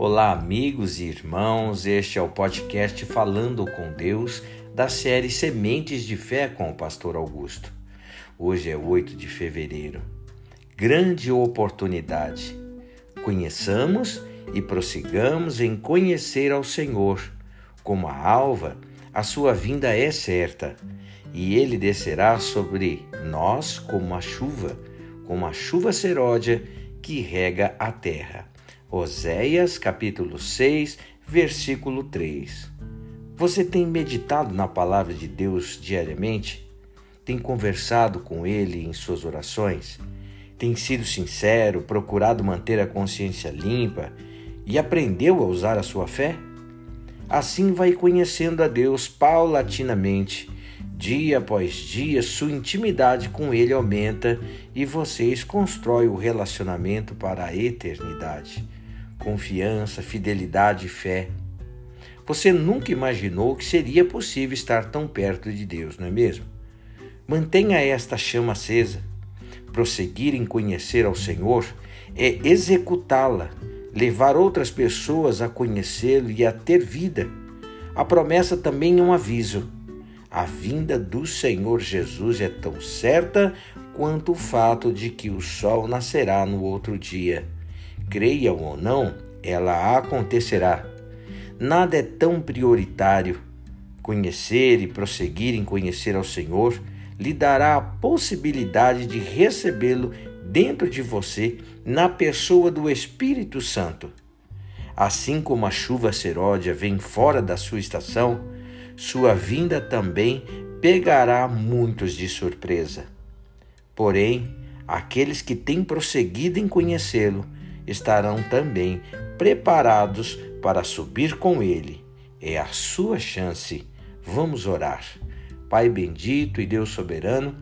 Olá, amigos e irmãos. Este é o podcast Falando com Deus da série Sementes de Fé com o Pastor Augusto. Hoje é 8 de fevereiro. Grande oportunidade. Conheçamos e prossigamos em conhecer ao Senhor. Como a alva, a sua vinda é certa, e ele descerá sobre nós como a chuva, como a chuva seródia que rega a terra. Oséias capítulo 6, versículo 3. Você tem meditado na palavra de Deus diariamente? Tem conversado com ele em suas orações? Tem sido sincero, procurado manter a consciência limpa e aprendeu a usar a sua fé? Assim vai conhecendo a Deus paulatinamente. Dia após dia, sua intimidade com Ele aumenta e vocês constroem o relacionamento para a eternidade confiança, fidelidade e fé. Você nunca imaginou que seria possível estar tão perto de Deus, não é mesmo? Mantenha esta chama acesa. Prosseguir em conhecer ao Senhor é executá-la, levar outras pessoas a conhecê-lo e a ter vida. A promessa também é um aviso. A vinda do Senhor Jesus é tão certa quanto o fato de que o sol nascerá no outro dia creiam ou não, ela acontecerá. Nada é tão prioritário. Conhecer e prosseguir em conhecer ao Senhor lhe dará a possibilidade de recebê-lo dentro de você na pessoa do Espírito Santo. Assim como a chuva seródia vem fora da sua estação, sua vinda também pegará muitos de surpresa. Porém, aqueles que têm prosseguido em conhecê-lo estarão também preparados para subir com ele. É a sua chance. Vamos orar. Pai bendito e Deus soberano,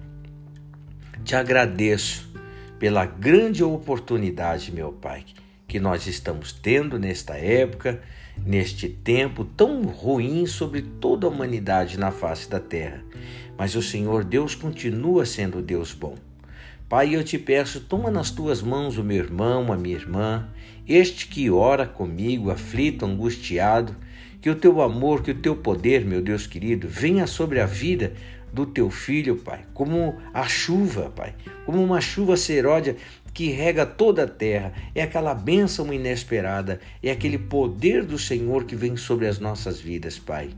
te agradeço pela grande oportunidade, meu Pai, que nós estamos tendo nesta época, neste tempo tão ruim sobre toda a humanidade na face da terra. Mas o Senhor Deus continua sendo Deus bom. Pai, eu te peço, toma nas tuas mãos o meu irmão, a minha irmã, este que ora comigo, aflito, angustiado, que o teu amor, que o teu poder, meu Deus querido, venha sobre a vida do teu filho, Pai, como a chuva, Pai, como uma chuva seródia que rega toda a terra, é aquela bênção inesperada, é aquele poder do Senhor que vem sobre as nossas vidas, Pai.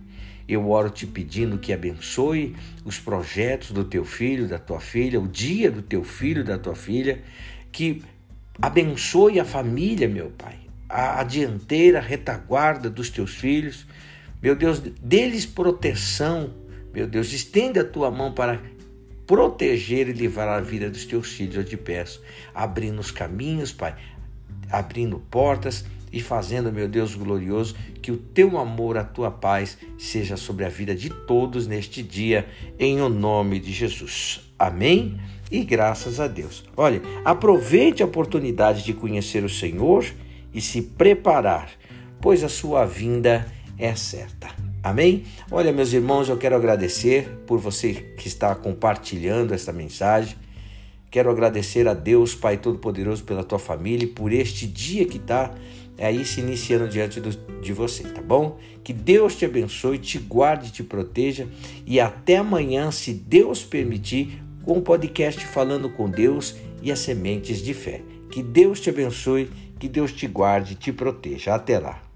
Eu oro te pedindo que abençoe os projetos do teu filho, da tua filha, o dia do teu filho, da tua filha, que abençoe a família, meu Pai, a, a dianteira, a retaguarda dos teus filhos. Meu Deus, dê-lhes proteção. Meu Deus, estende a tua mão para proteger e livrar a vida dos teus filhos, eu te peço, abrindo os caminhos, Pai, abrindo portas e fazendo, meu Deus glorioso, que o teu amor, a tua paz seja sobre a vida de todos neste dia, em o nome de Jesus. Amém? E graças a Deus. Olha, aproveite a oportunidade de conhecer o Senhor e se preparar, pois a sua vinda é certa. Amém? Olha, meus irmãos, eu quero agradecer por você que está compartilhando esta mensagem. Quero agradecer a Deus, Pai Todo-Poderoso, pela tua família e por este dia que está aí se iniciando diante do, de você, tá bom? Que Deus te abençoe, te guarde, te proteja e até amanhã, se Deus permitir, com o podcast Falando com Deus e as Sementes de Fé. Que Deus te abençoe, que Deus te guarde, te proteja. Até lá.